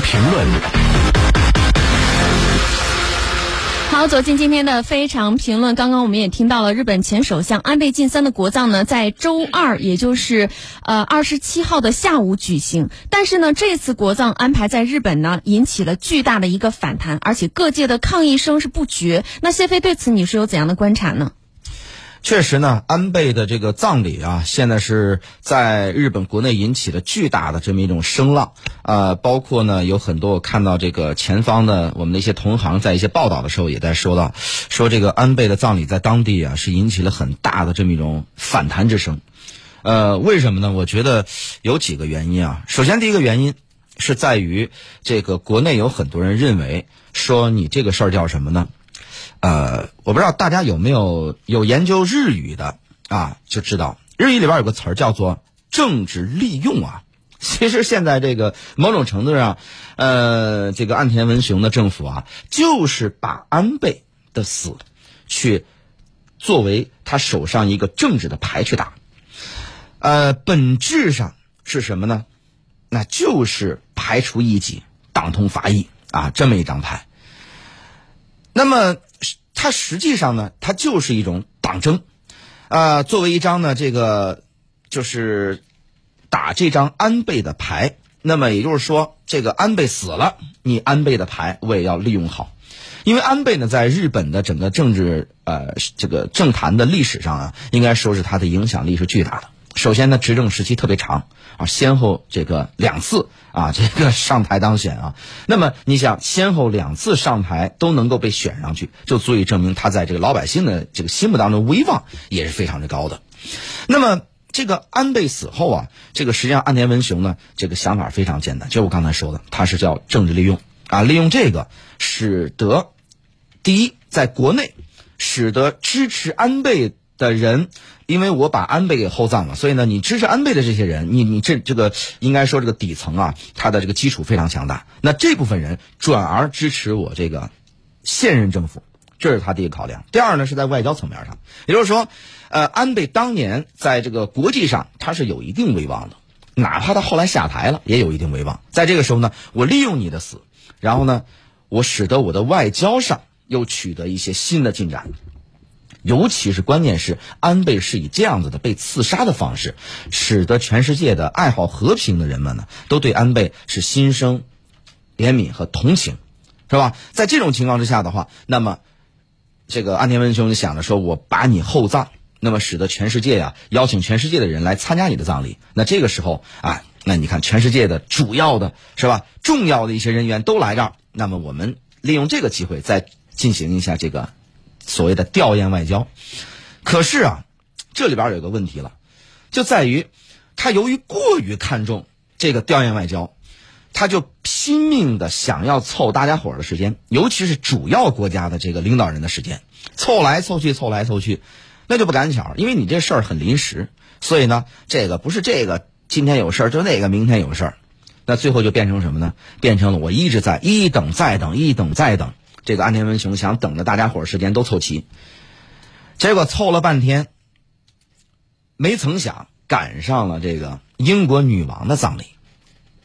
评论。好，走进今天的非常评论。刚刚我们也听到了，日本前首相安倍晋三的国葬呢，在周二，也就是呃二十七号的下午举行。但是呢，这次国葬安排在日本呢，引起了巨大的一个反弹，而且各界的抗议声是不绝。那谢飞对此你是有怎样的观察呢？确实呢，安倍的这个葬礼啊，现在是在日本国内引起了巨大的这么一种声浪。呃，包括呢，有很多我看到这个前方的我们的一些同行在一些报道的时候也在说到，说这个安倍的葬礼在当地啊是引起了很大的这么一种反弹之声。呃，为什么呢？我觉得有几个原因啊。首先，第一个原因是在于这个国内有很多人认为说你这个事儿叫什么呢？呃，我不知道大家有没有有研究日语的啊，就知道日语里边有个词儿叫做政治利用啊。其实现在这个某种程度上，呃，这个岸田文雄的政府啊，就是把安倍的死去作为他手上一个政治的牌去打。呃，本质上是什么呢？那就是排除异己、党同伐异啊，这么一张牌。那么，它实际上呢，它就是一种党争，啊，作为一张呢，这个就是打这张安倍的牌。那么也就是说，这个安倍死了，你安倍的牌我也要利用好，因为安倍呢，在日本的整个政治呃这个政坛的历史上啊，应该说是他的影响力是巨大的。首先呢，执政时期特别长啊，先后这个两次啊，这个上台当选啊。那么你想，先后两次上台都能够被选上去，就足以证明他在这个老百姓的这个心目当中威望也是非常之高的。那么这个安倍死后啊，这个实际上岸田文雄呢，这个想法非常简单，就我刚才说的，他是叫政治利用啊，利用这个使得第一，在国内使得支持安倍的人。因为我把安倍给厚葬了，所以呢，你支持安倍的这些人，你你这这个应该说这个底层啊，他的这个基础非常强大。那这部分人转而支持我这个现任政府，这是他第一个考量。第二呢，是在外交层面上，也就是说，呃，安倍当年在这个国际上他是有一定威望的，哪怕他后来下台了，也有一定威望。在这个时候呢，我利用你的死，然后呢，我使得我的外交上又取得一些新的进展。尤其是关键是安倍是以这样子的被刺杀的方式，使得全世界的爱好和平的人们呢，都对安倍是心生怜悯和同情，是吧？在这种情况之下的话，那么这个安田文雄就想着说，我把你厚葬，那么使得全世界呀，邀请全世界的人来参加你的葬礼。那这个时候啊，那你看全世界的主要的是吧，重要的一些人员都来这儿，那么我们利用这个机会再进行一下这个。所谓的吊唁外交，可是啊，这里边有个问题了，就在于他由于过于看重这个吊唁外交，他就拼命的想要凑大家伙的时间，尤其是主要国家的这个领导人的时间，凑来凑去，凑来凑去，那就不赶巧，因为你这事儿很临时，所以呢，这个不是这个今天有事儿，就那个明天有事儿，那最后就变成什么呢？变成了我一直在一等再等，一等再等。这个安田文雄想等着大家伙时间都凑齐，结果凑了半天，没曾想赶上了这个英国女王的葬礼，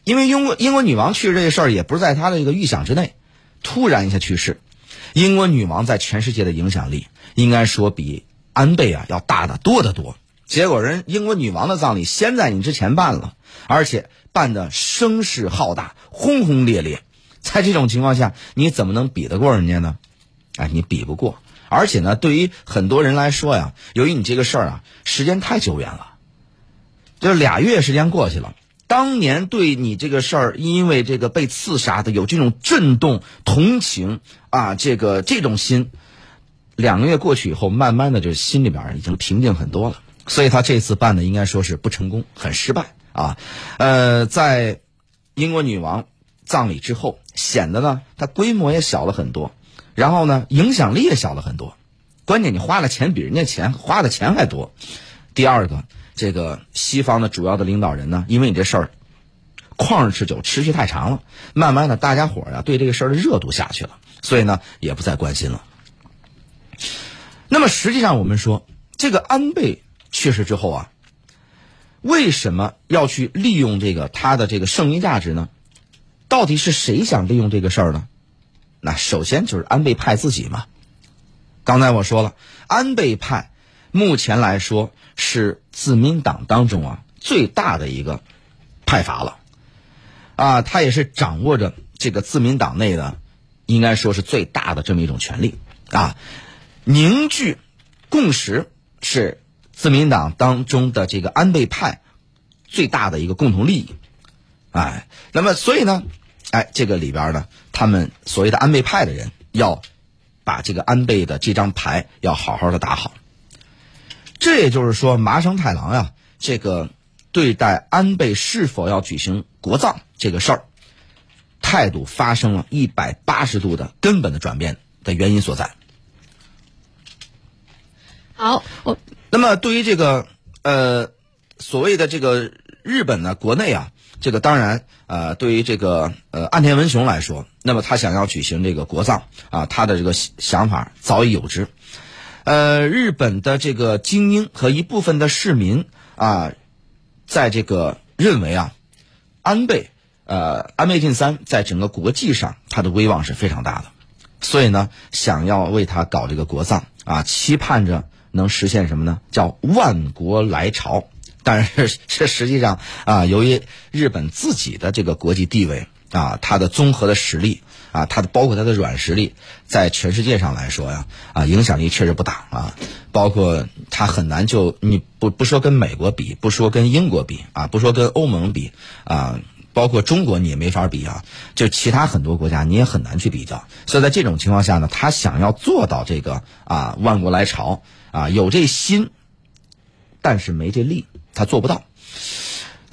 因为英国英国女王去世这事儿也不是在他的这个预想之内，突然一下去世。英国女王在全世界的影响力应该说比安倍啊要大得多得多。结果人英国女王的葬礼先在你之前办了，而且办的声势浩大，轰轰烈烈。在这种情况下，你怎么能比得过人家呢？哎，你比不过。而且呢，对于很多人来说呀，由于你这个事儿啊，时间太久远了，就俩月时间过去了。当年对你这个事儿，因为这个被刺杀的有这种震动、同情啊，这个这种心，两个月过去以后，慢慢的就心里边已经平静很多了。所以他这次办的应该说是不成功，很失败啊。呃，在英国女王葬礼之后。显得呢，它规模也小了很多，然后呢，影响力也小了很多。关键你花了钱比人家钱花的钱还多。第二个，这个西方的主要的领导人呢，因为你这事儿旷日持久，持续太长了，慢慢的大家伙儿呀对这个事儿的热度下去了，所以呢也不再关心了。那么实际上我们说，这个安倍去世之后啊，为什么要去利用这个他的这个剩余价值呢？到底是谁想利用这个事儿呢？那首先就是安倍派自己嘛。刚才我说了，安倍派目前来说是自民党当中啊最大的一个派阀了，啊，他也是掌握着这个自民党内的，应该说是最大的这么一种权利啊，凝聚共识是自民党当中的这个安倍派最大的一个共同利益，哎，那么所以呢，哎，这个里边呢，他们所谓的安倍派的人要。把这个安倍的这张牌要好好的打好。这也就是说，麻生太郎呀，这个对待安倍是否要举行国葬这个事儿，态度发生了一百八十度的根本的转变的原因所在。好，我那么对于这个呃所谓的这个日本呢，国内啊。这个当然，呃，对于这个呃岸田文雄来说，那么他想要举行这个国葬啊，他的这个想法早已有之。呃，日本的这个精英和一部分的市民啊，在这个认为啊，安倍呃安倍晋三在整个国际上他的威望是非常大的，所以呢，想要为他搞这个国葬啊，期盼着能实现什么呢？叫万国来朝。但是，这实际上啊，由于日本自己的这个国际地位啊，它的综合的实力啊，它的包括它的软实力，在全世界上来说呀，啊，影响力确实不大啊。包括它很难就你不不说跟美国比，不说跟英国比啊，不说跟欧盟比啊，包括中国你也没法比啊。就其他很多国家你也很难去比较。所以在这种情况下呢，他想要做到这个啊，万国来朝啊，有这心，但是没这力。他做不到。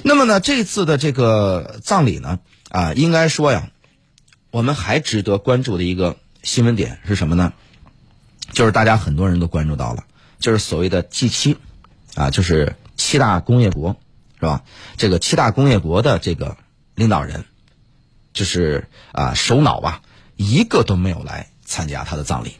那么呢，这次的这个葬礼呢，啊，应该说呀，我们还值得关注的一个新闻点是什么呢？就是大家很多人都关注到了，就是所谓的 G 七，啊，就是七大工业国，是吧？这个七大工业国的这个领导人，就是啊首脑吧，一个都没有来参加他的葬礼，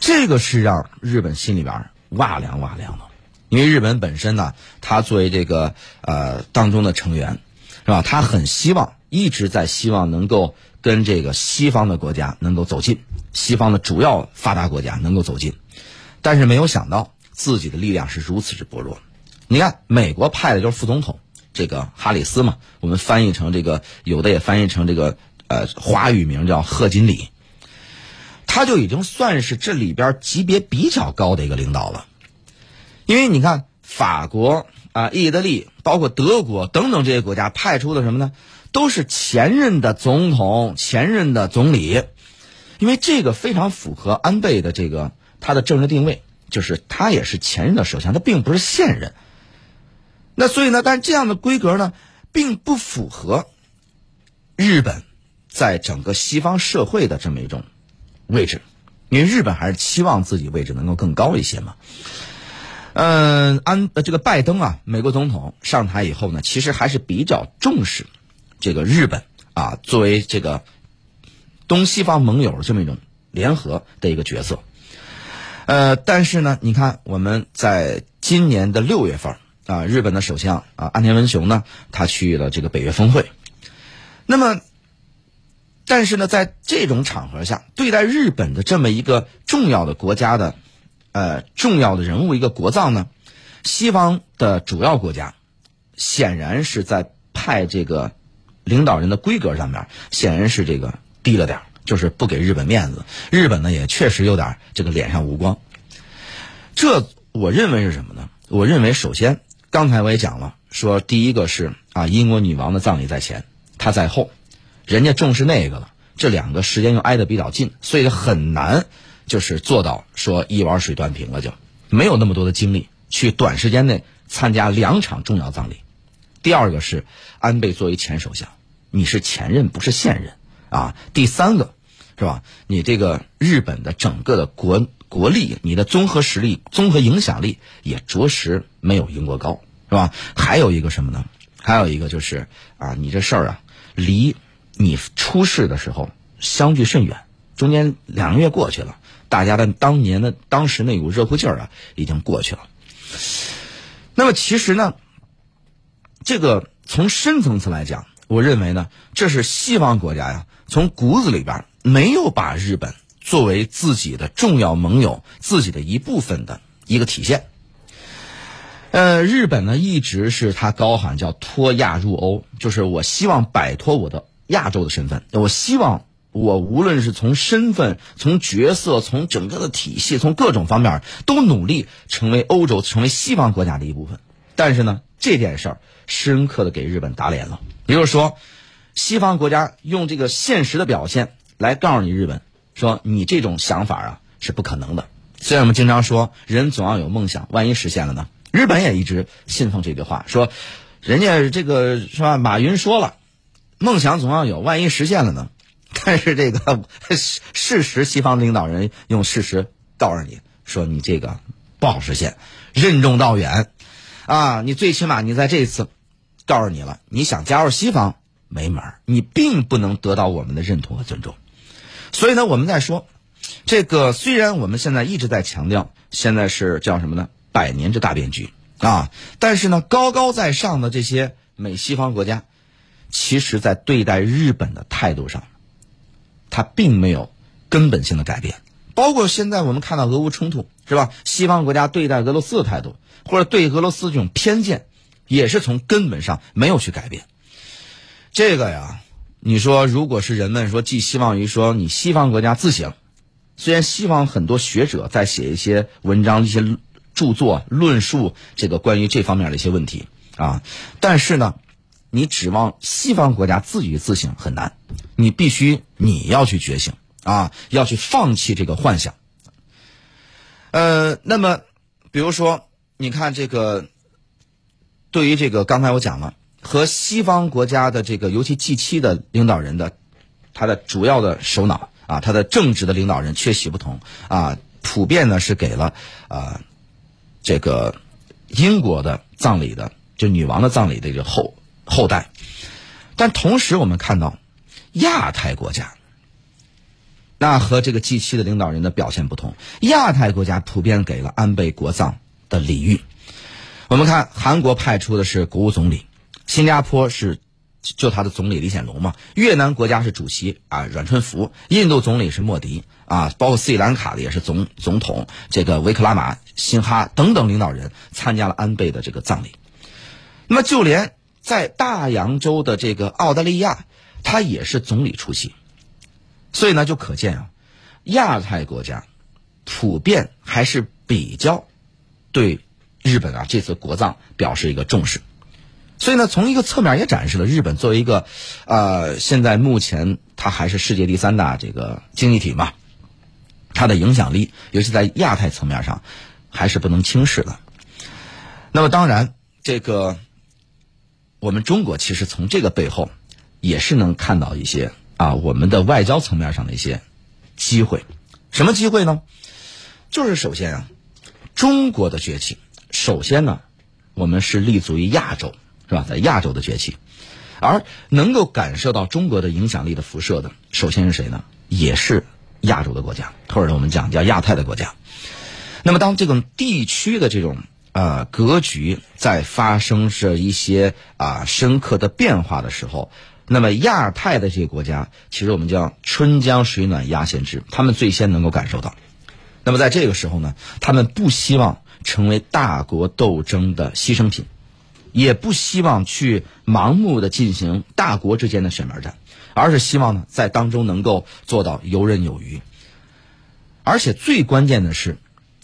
这个是让日本心里边哇凉哇凉的。因为日本本身呢，它作为这个呃当中的成员，是吧？他很希望，一直在希望能够跟这个西方的国家能够走近，西方的主要发达国家能够走近，但是没有想到自己的力量是如此之薄弱。你看，美国派的就是副总统这个哈里斯嘛，我们翻译成这个，有的也翻译成这个呃华语名叫贺锦丽，他就已经算是这里边级别比较高的一个领导了。因为你看，法国啊、意大利，包括德国等等这些国家派出的什么呢？都是前任的总统、前任的总理，因为这个非常符合安倍的这个他的政治定位，就是他也是前任的首相，他并不是现任。那所以呢，但这样的规格呢，并不符合日本在整个西方社会的这么一种位置，因为日本还是期望自己位置能够更高一些嘛。嗯，安这个拜登啊，美国总统上台以后呢，其实还是比较重视这个日本啊，作为这个东西方盟友这么一种联合的一个角色。呃，但是呢，你看我们在今年的六月份啊，日本的首相啊安田文雄呢，他去了这个北约峰会。那么，但是呢，在这种场合下，对待日本的这么一个重要的国家的。呃，重要的人物一个国葬呢，西方的主要国家显然是在派这个领导人的规格上面，显然是这个低了点就是不给日本面子。日本呢也确实有点这个脸上无光。这我认为是什么呢？我认为首先刚才我也讲了，说第一个是啊，英国女王的葬礼在前，她在后，人家重视那个了，这两个时间又挨得比较近，所以很难。就是做到说一碗水端平了，就没有那么多的精力去短时间内参加两场重要葬礼。第二个是安倍作为前首相，你是前任不是现任啊。第三个是吧？你这个日本的整个的国国力，你的综合实力、综合影响力也着实没有英国高，是吧？还有一个什么呢？还有一个就是啊，你这事儿啊，离你出事的时候相距甚远，中间两个月过去了。大家的当年的当时那股热乎劲儿啊，已经过去了。那么其实呢，这个从深层次来讲，我认为呢，这是西方国家呀，从骨子里边没有把日本作为自己的重要盟友、自己的一部分的一个体现。呃，日本呢一直是他高喊叫脱亚入欧，就是我希望摆脱我的亚洲的身份，我希望我无论是从身份、从角色、从整个的体系、从各种方面都努力成为欧洲、成为西方国家的一部分。但是呢，这件事儿深刻的给日本打脸了，也就是说，西方国家用这个现实的表现来告诉你日本，说你这种想法啊是不可能的。虽然我们经常说人总要有梦想，万一实现了呢？日本也一直信奉这句话，说，人家这个是吧？马云说了，梦想总要有，万一实现了呢？但是这个 事实，西方领导人用事实告诉你说，你这个不好实现，任重道远，啊，你最起码你在这次告诉你了，你想加入西方没门，你并不能得到我们的认同和尊重。所以呢，我们在说，这个虽然我们现在一直在强调，现在是叫什么呢？百年之大变局啊！但是呢，高高在上的这些美西方国家，其实在对待日本的态度上，它并没有根本性的改变。包括现在我们看到俄乌冲突，是吧？西方国家对待俄罗斯的态度，或者对俄罗斯这种偏见，也是从根本上没有去改变。这个呀，你说如果是人们说寄希望于说你西方国家自省，虽然西方很多学者在写一些文章，一些。著作论述这个关于这方面的一些问题啊，但是呢，你指望西方国家自己自省很难，你必须你要去觉醒啊，要去放弃这个幻想。呃，那么比如说，你看这个，对于这个刚才我讲了，和西方国家的这个尤其 G 七的领导人的他的主要的首脑啊，他的政治的领导人缺席不同啊，普遍呢是给了啊。这个英国的葬礼的，就女王的葬礼的一个后后代，但同时我们看到亚太国家，那和这个 G 七的领导人的表现不同，亚太国家普遍给了安倍国葬的礼遇。我们看韩国派出的是国务总理，新加坡是。就他的总理李显龙嘛，越南国家是主席啊阮春福，印度总理是莫迪啊，包括斯里兰卡的也是总总统这个维克拉玛辛哈等等领导人参加了安倍的这个葬礼。那么就连在大洋洲的这个澳大利亚，他也是总理出席。所以呢，就可见啊，亚太国家普遍还是比较对日本啊这次国葬表示一个重视。所以呢，从一个侧面也展示了日本作为一个，呃，现在目前它还是世界第三大这个经济体嘛，它的影响力，尤其在亚太层面上，还是不能轻视的。那么当然，这个我们中国其实从这个背后，也是能看到一些啊，我们的外交层面上的一些机会。什么机会呢？就是首先啊，中国的崛起，首先呢，我们是立足于亚洲。是吧？在亚洲的崛起，而能够感受到中国的影响力的辐射的，首先是谁呢？也是亚洲的国家，或者我们讲叫亚太的国家。那么，当这种地区的这种呃格局在发生着一些啊深刻的变化的时候，那么亚太的这些国家，其实我们叫春江水暖鸭先知，他们最先能够感受到。那么在这个时候呢，他们不希望成为大国斗争的牺牲品。也不希望去盲目的进行大国之间的选边站，而是希望呢在当中能够做到游刃有余。而且最关键的是，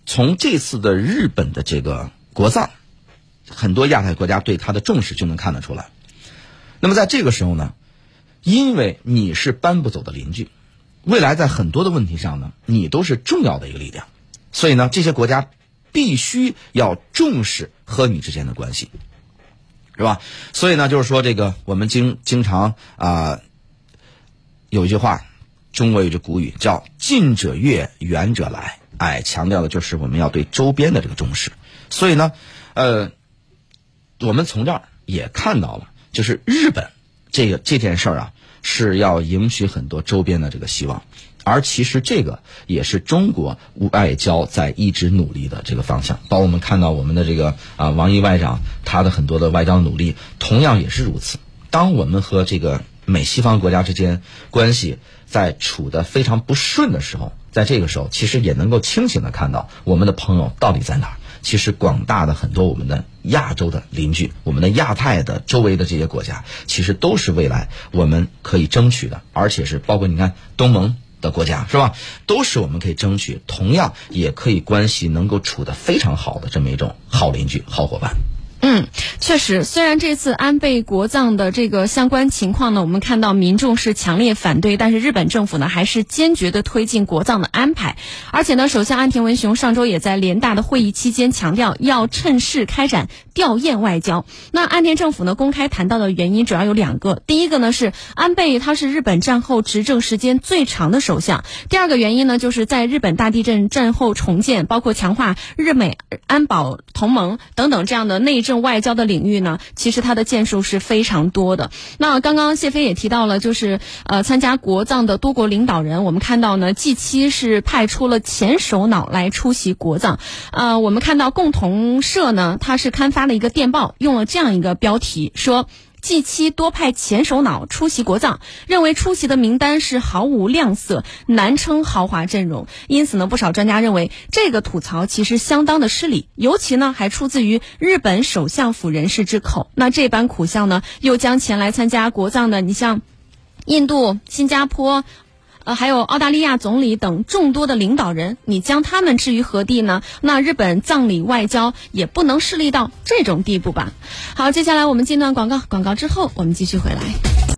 从这次的日本的这个国葬，很多亚太国家对他的重视就能看得出来。那么在这个时候呢，因为你是搬不走的邻居，未来在很多的问题上呢，你都是重要的一个力量，所以呢，这些国家必须要重视和你之间的关系。是吧？所以呢，就是说这个，我们经经常啊，有一句话，中国有句古语叫“近者悦，远者来”，哎，强调的就是我们要对周边的这个重视。所以呢，呃，我们从这儿也看到了，就是日本这个这件事儿啊，是要迎娶很多周边的这个希望。而其实这个也是中国外交在一直努力的这个方向。包括我们看到我们的这个啊王毅外长，他的很多的外交努力，同样也是如此。当我们和这个美西方国家之间关系在处的非常不顺的时候，在这个时候，其实也能够清醒的看到我们的朋友到底在哪儿。其实广大的很多我们的亚洲的邻居，我们的亚太的周围的这些国家，其实都是未来我们可以争取的，而且是包括你看东盟的国家是吧？都是我们可以争取，同样也可以关系能够处得非常好的这么一种好邻居、好伙伴。嗯，确实，虽然这次安倍国葬的这个相关情况呢，我们看到民众是强烈反对，但是日本政府呢还是坚决的推进国葬的安排。而且呢，首相安田文雄上周也在联大的会议期间强调，要趁势开展吊唁外交。那安田政府呢公开谈到的原因主要有两个，第一个呢是安倍他是日本战后执政时间最长的首相，第二个原因呢就是在日本大地震战后重建，包括强化日美安保同盟等等这样的内政。外交的领域呢，其实它的建树是非常多的。那刚刚谢飞也提到了，就是呃，参加国葬的多国领导人，我们看到呢，G 七是派出了前首脑来出席国葬。呃，我们看到共同社呢，它是刊发了一个电报，用了这样一个标题说。近期多派前首脑出席国葬，认为出席的名单是毫无亮色，难称豪华阵容。因此呢，不少专家认为这个吐槽其实相当的失礼，尤其呢还出自于日本首相府人士之口。那这般苦相呢，又将前来参加国葬的，你像印度、新加坡。呃，还有澳大利亚总理等众多的领导人，你将他们置于何地呢？那日本葬礼外交也不能势利到这种地步吧？好，接下来我们进段广告，广告之后我们继续回来。